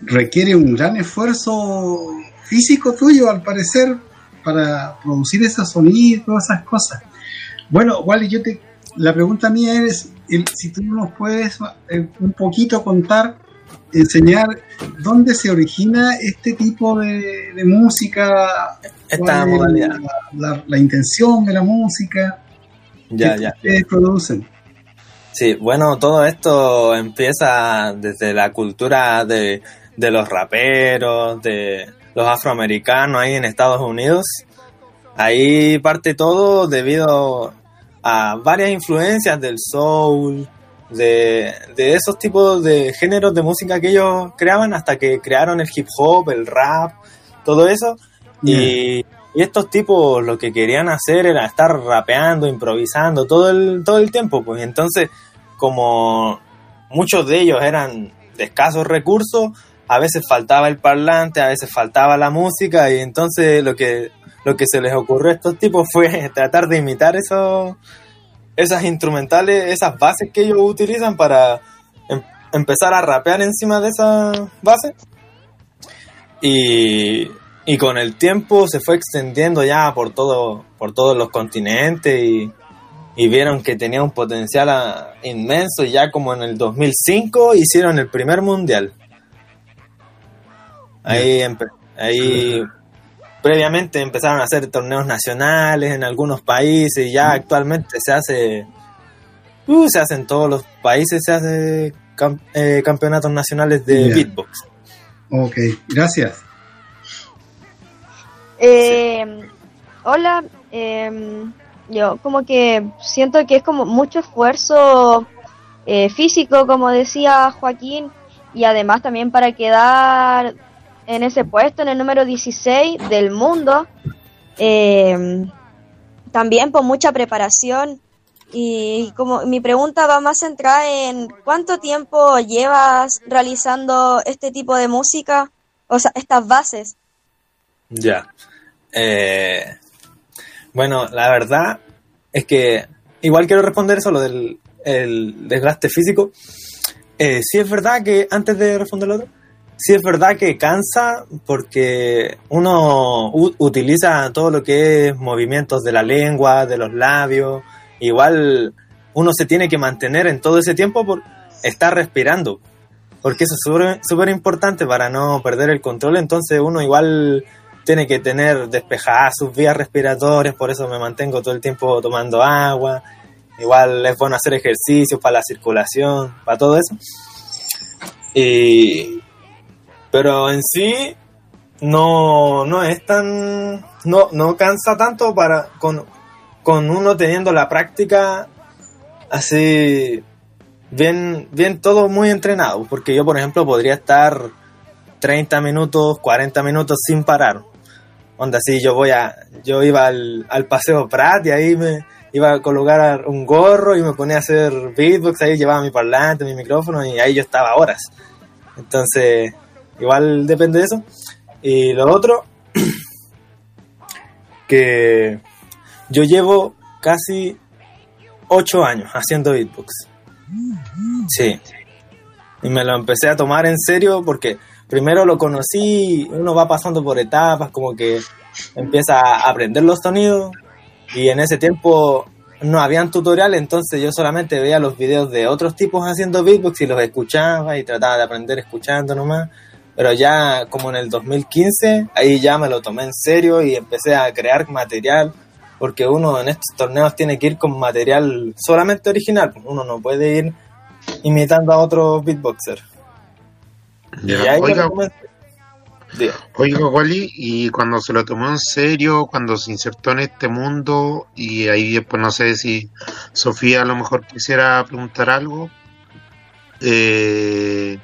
requiere un gran esfuerzo físico tuyo, al parecer, para producir esos sonidos y todas esas cosas. Bueno, Wally, yo te, la pregunta mía es el- si tú nos puedes eh, un poquito contar, enseñar dónde se origina este tipo de, de música, Esta es modalidad. La, la- la intención de la música Ya, que ya. ustedes producen. Sí, bueno, todo esto empieza desde la cultura de, de los raperos, de los afroamericanos ahí en Estados Unidos. Ahí parte todo debido a varias influencias del soul, de, de esos tipos de géneros de música que ellos creaban hasta que crearon el hip hop, el rap, todo eso. Y, y estos tipos lo que querían hacer era estar rapeando, improvisando todo el, todo el tiempo. Pues entonces, como muchos de ellos eran de escasos recursos, a veces faltaba el parlante, a veces faltaba la música, y entonces lo que, lo que se les ocurrió a estos tipos fue <laughs> tratar de imitar esos, esas instrumentales, esas bases que ellos utilizan para em- empezar a rapear encima de esas bases. Y, y con el tiempo se fue extendiendo ya por todo por todos los continentes y, vieron que tenía un potencial ah, inmenso y ya como en el 2005 hicieron el primer mundial. Ahí, empe- ahí previamente empezaron a hacer torneos nacionales en algunos países y ya actualmente se hace uh, se hace en todos los países se hace cam- eh, campeonatos nacionales de beatbox. Ok, gracias. Eh, hola, em, yo como que siento que es como mucho esfuerzo eh, físico, como decía Joaquín, y además también para quedar en ese puesto, en el número 16 del mundo, em, también por mucha preparación. Y como mi pregunta va más centrada en cuánto tiempo llevas realizando este tipo de música, o sea, estas bases. Ya. Eh, bueno, la verdad es que igual quiero responder eso, lo del el desgaste físico. Eh, sí es verdad que, antes de responder lo otro, sí es verdad que cansa porque uno utiliza todo lo que es movimientos de la lengua, de los labios. Igual uno se tiene que mantener en todo ese tiempo por estar respirando. Porque eso es súper importante para no perder el control. Entonces uno igual tiene que tener despejadas sus vías respiratorias, por eso me mantengo todo el tiempo tomando agua. Igual es bueno hacer ejercicios para la circulación, para todo eso. Y, pero en sí no, no es tan, no, no cansa tanto para con, con uno teniendo la práctica así bien, bien todo muy entrenado, porque yo por ejemplo podría estar 30 minutos, 40 minutos sin parar. Onda, así yo voy a, yo iba al, al paseo Prat y ahí me iba a colocar un gorro y me ponía a hacer beatbox, ahí llevaba mi parlante, mi micrófono y ahí yo estaba horas. Entonces, igual depende de eso. Y lo otro, <clears throat> que yo llevo casi 8 años haciendo beatbox. Sí. Y me lo empecé a tomar en serio porque primero lo conocí, uno va pasando por etapas, como que empieza a aprender los sonidos y en ese tiempo no habían tutoriales, entonces yo solamente veía los videos de otros tipos haciendo beatbox y los escuchaba y trataba de aprender escuchando nomás. Pero ya como en el 2015, ahí ya me lo tomé en serio y empecé a crear material, porque uno en estos torneos tiene que ir con material solamente original, uno no puede ir imitando a otro beatboxer. Ya. Y ahí Oiga. Oiga, Wally, y cuando se lo tomó en serio, cuando se insertó en este mundo, y ahí después no sé si Sofía a lo mejor quisiera preguntar algo, eh,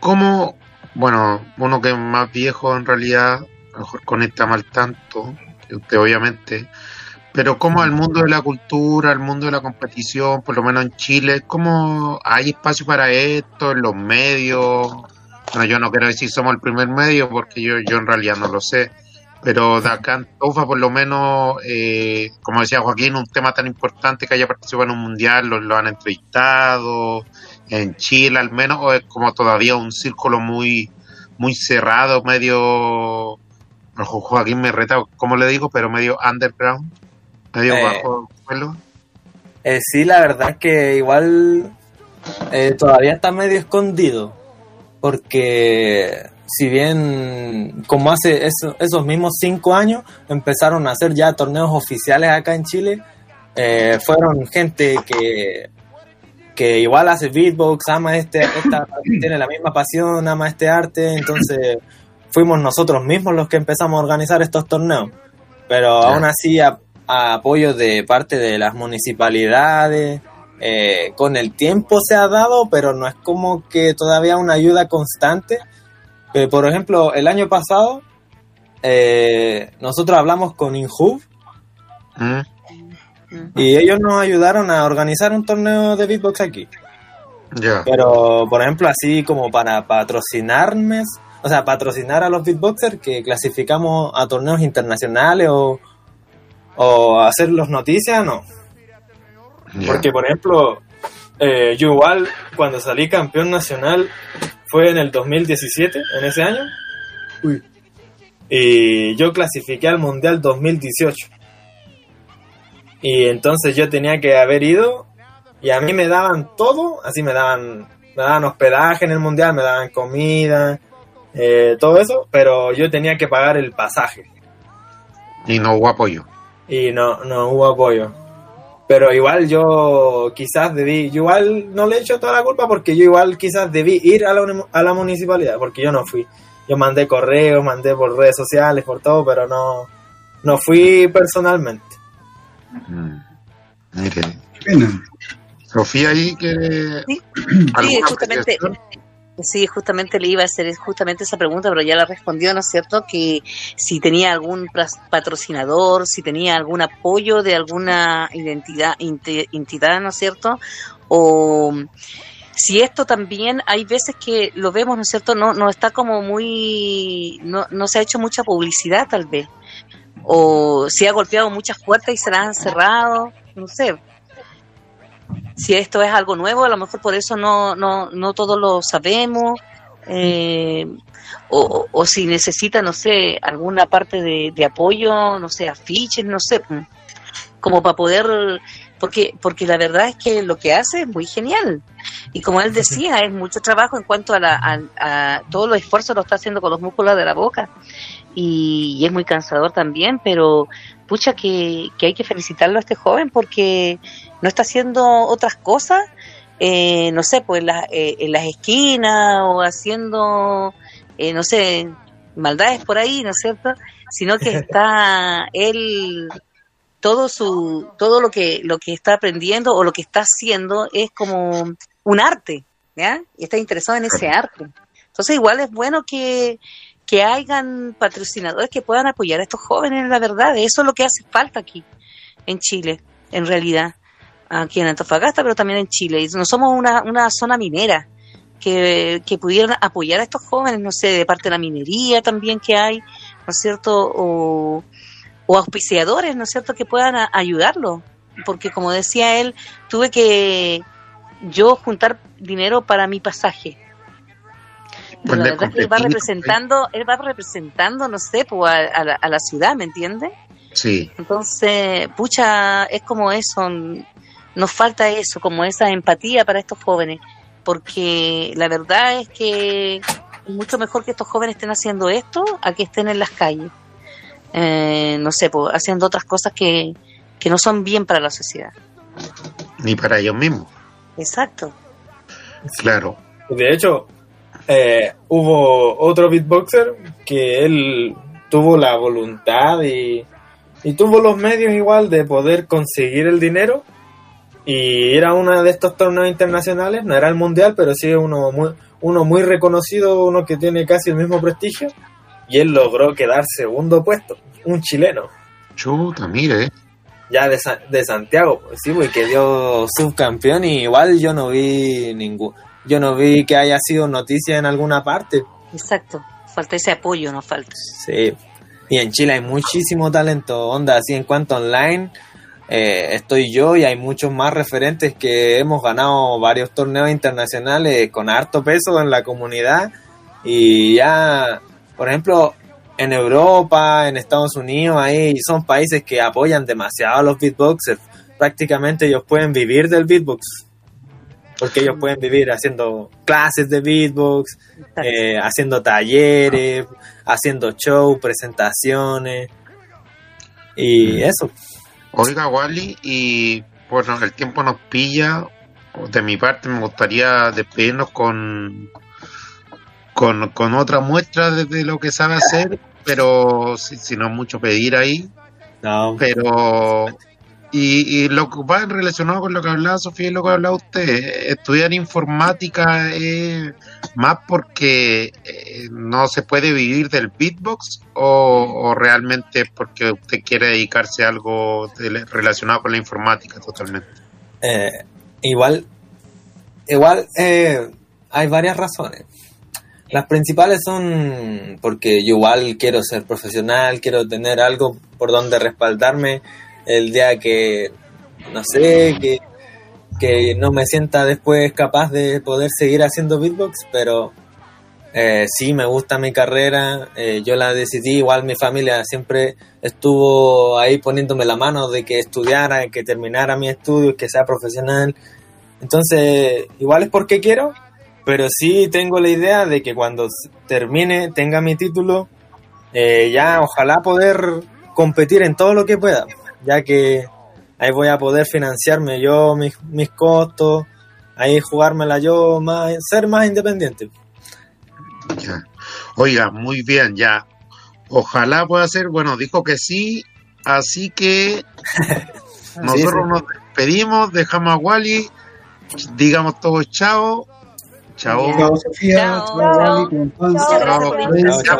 ¿cómo, bueno, uno que es más viejo en realidad, a lo mejor conecta mal tanto, que usted obviamente, pero cómo el mundo de la cultura, el mundo de la competición, por lo menos en Chile, ¿cómo hay espacio para esto en los medios? Bueno, yo no quiero decir somos el primer medio porque yo, yo en realidad no lo sé, pero de acá en Tofa por lo menos, eh, como decía Joaquín, un tema tan importante que haya participado en un mundial, lo, lo han entrevistado, en Chile al menos, o es como todavía un círculo muy, muy cerrado, medio, Jo- Joaquín me reta, ¿cómo le digo? Pero medio underground, medio Eh, bajo el suelo. Eh, sí, la verdad es que igual eh, todavía está medio escondido, porque si bien como hace eso- esos mismos cinco años empezaron a hacer ya torneos oficiales acá en Chile, eh, fueron gente que, que igual hace beatbox, ama este, esta, <clears throat> tiene la misma pasión, ama este arte, entonces fuimos nosotros mismos los que empezamos a organizar estos torneos, pero Ya. aún así a, a apoyo de parte de las municipalidades, eh, con el tiempo se ha dado, pero no es como que todavía una ayuda constante. Eh, por ejemplo, el año pasado eh, nosotros hablamos con Inhub ¿Mm? Y ellos nos ayudaron a organizar un torneo de beatbox aquí. Pero, por ejemplo, así como para patrocinarme, o sea, patrocinar a los beatboxers que clasificamos a torneos internacionales o, o hacerlos noticias, no. Porque, por ejemplo, eh, yo igual cuando salí campeón nacional fue en el 2017, en ese año. Y yo clasifiqué al Mundial 2018. Y entonces yo tenía que haber ido y a mí me daban todo, así me daban, me daban hospedaje en el Mundial, me daban comida, eh, todo eso, pero yo tenía que pagar el pasaje Y no hubo apoyo. y no, no hubo apoyo. Pero igual yo quizás debí, yo igual no le echo toda la culpa porque yo igual quizás debí ir a la, a la municipalidad porque yo no fui. Yo mandé correos, mandé por redes sociales, por todo, pero no, no fui personalmente. Mm. Mire, pena. Sofía ahí que... Sí, <clears throat> ¿alguna Sí, justamente, sí, justamente le iba a hacer justamente esa pregunta, pero ya la respondió, ¿no es cierto? Que si tenía algún patrocinador, si tenía algún apoyo de alguna identidad, entidad, ¿no es cierto? O si esto también hay veces que lo vemos, ¿no es cierto? No, no está como muy, no, no se ha hecho mucha publicidad tal vez. O si ha golpeado muchas puertas y se las han cerrado, no sé si esto es algo nuevo, a lo mejor por eso no, no, no todos lo sabemos, eh, o, o- si necesita, no sé, alguna parte de, apoyo, no sé, afiches, no sé, mm, como para poder, porque, porque la verdad es que lo que hace es muy genial. Y como él decía, es mucho trabajo en cuanto a, la, a, a todo los esfuerzos lo está haciendo con los músculos de la boca. Y, y es muy cansador también, pero pucha que, que hay que felicitarlo a este joven porque no está haciendo otras cosas, eh, no sé, pues en, la- eh, en las esquinas o haciendo, eh, no sé, maldades por ahí, ¿no es cierto? Sino que <laughs> está él todo su todo lo que lo que está aprendiendo o lo que está haciendo es como un arte, ¿ya? Y está interesado en ese arte. Entonces igual es bueno que que hayan patrocinadores que puedan apoyar a estos jóvenes, la verdad, eso es lo que hace falta aquí en Chile, en realidad, aquí en Antofagasta, pero también en Chile. Y no somos una, una zona minera que, que pudieran apoyar a estos jóvenes, no sé, de parte de la minería también que hay, ¿no es cierto? O, auspiciadores, ¿no es cierto?, que puedan a- ayudarlo. Porque como decía él, tuve que yo juntar dinero para mi pasaje. Pero la verdad es que él va representando, él va representando, no sé, pues, a, a la, a la ciudad, ¿me entiendes? Sí, Entonces, pucha, es como eso, nos falta eso, como esa empatía para estos jóvenes, porque la verdad es que es mucho mejor que estos jóvenes estén haciendo esto a que estén en las calles, Eh, no sé, pues, haciendo otras cosas que, que no son bien para la sociedad. ni para ellos mismos. Exacto. Claro. De hecho, eh, hubo otro beatboxer que él tuvo la voluntad y, y tuvo los medios igual de poder conseguir el dinero y era uno de estos torneos internacionales, no era el mundial, pero sí uno muy, uno muy reconocido, uno que tiene casi el mismo prestigio y él logró quedar segundo puesto, un chileno. Chuta, mire. Ya de, Sa- de Santiago, pues sí, pues quedó subcampeón y igual yo no vi ningún, yo no vi que haya sido noticia en alguna parte. Exacto. Falta ese apoyo, nos falta. Sí. Y en Chile hay muchísimo talento, onda, así en cuanto online, eh, estoy yo y hay muchos más referentes que hemos ganado varios torneos internacionales con harto peso en la comunidad y ya, por ejemplo, en Europa, en Estados Unidos, ahí son países que apoyan demasiado a los beatboxers. Prácticamente ellos pueden vivir del beatbox. Porque ellos pueden vivir haciendo clases de beatbox, eh, haciendo talleres, haciendo show, presentaciones y eso. Oiga, Wally, y bueno, el tiempo nos pilla. De mi parte, me gustaría despedirnos con, con, con otra muestra de, de lo que sabe hacer, pero si, si no es mucho pedir ahí. No, Pero, y, lo que va relacionado con lo que hablaba Sofía y lo que hablaba usted, estudiar informática es más porque eh, no se puede vivir del beatbox o, realmente porque usted quiere dedicarse a algo relacionado con la informática totalmente. eh, igual, igual eh, hay varias razones. Las principales son porque yo igual quiero ser profesional, quiero tener algo por donde respaldarme el día que, no sé, que, que no me sienta después capaz de poder seguir haciendo beatbox, pero eh, sí, me gusta mi carrera, eh, yo la decidí, igual mi familia siempre estuvo ahí poniéndome la mano de que estudiara, que terminara mi estudio, que sea profesional. Entonces, igual es porque quiero, pero sí tengo la idea de que cuando termine, tenga mi título, eh, ya ojalá poder competir en todo lo que pueda, ya que ahí voy a poder financiarme yo mis, mis costos, ahí jugármela yo, más, ser más independiente. Ya. Oiga, muy bien, ya. Ojalá pueda ser, bueno, dijo que sí, así que <laughs> nosotros sí. nos despedimos, dejamos a Wally, digamos todos chao. Chao. Chao, Sofía. Chao.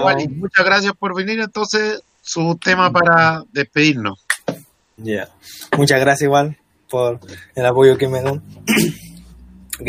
Wally. Muchas gracias por venir. Entonces, su tema para despedirnos. Ya. Muchas gracias igual por el apoyo que me dan. <clears throat> Ok.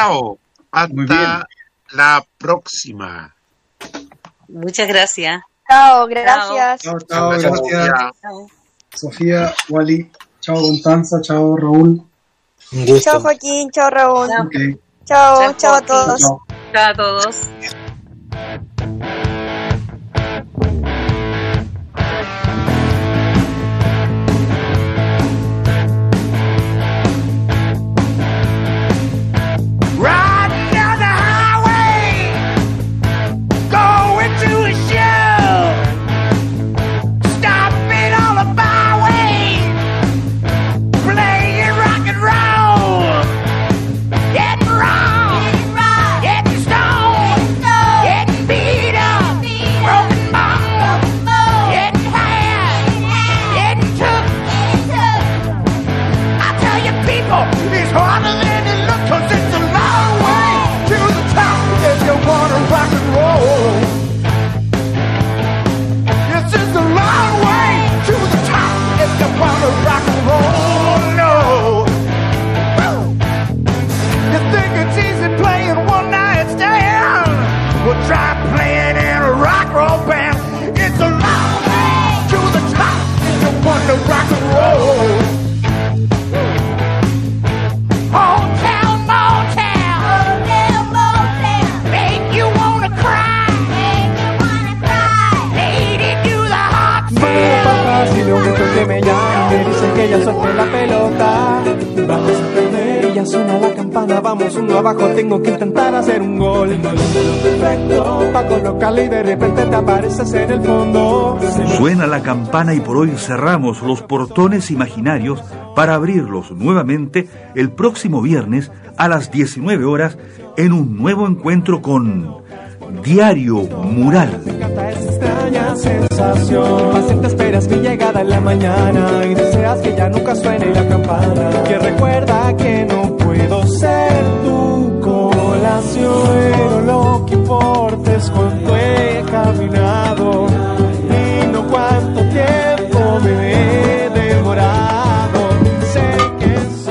Chao. Hasta la próxima. Muchas gracias. Chao, gracias. Chao, chao, Gracias, gracias. Sofía. Chao. Sofía, Wally. Chao, Constanza. Chao, Raúl. Un gusto. Chao, Joaquín. Chao, Raúl. Chao. Chao, Chao, chao a todos. Chao. Chao a todos. campana y por hoy cerramos los portones imaginarios para abrirlos nuevamente el próximo viernes a las 19 horas en un nuevo encuentro con Diario Mural. Extraña sensación, paciente esperas mi llegada en la mañana y deseas que ya nunca suene la campana. Que recuerda que no puedo ser tu colación, pero lo que importa es cuánto he caminado.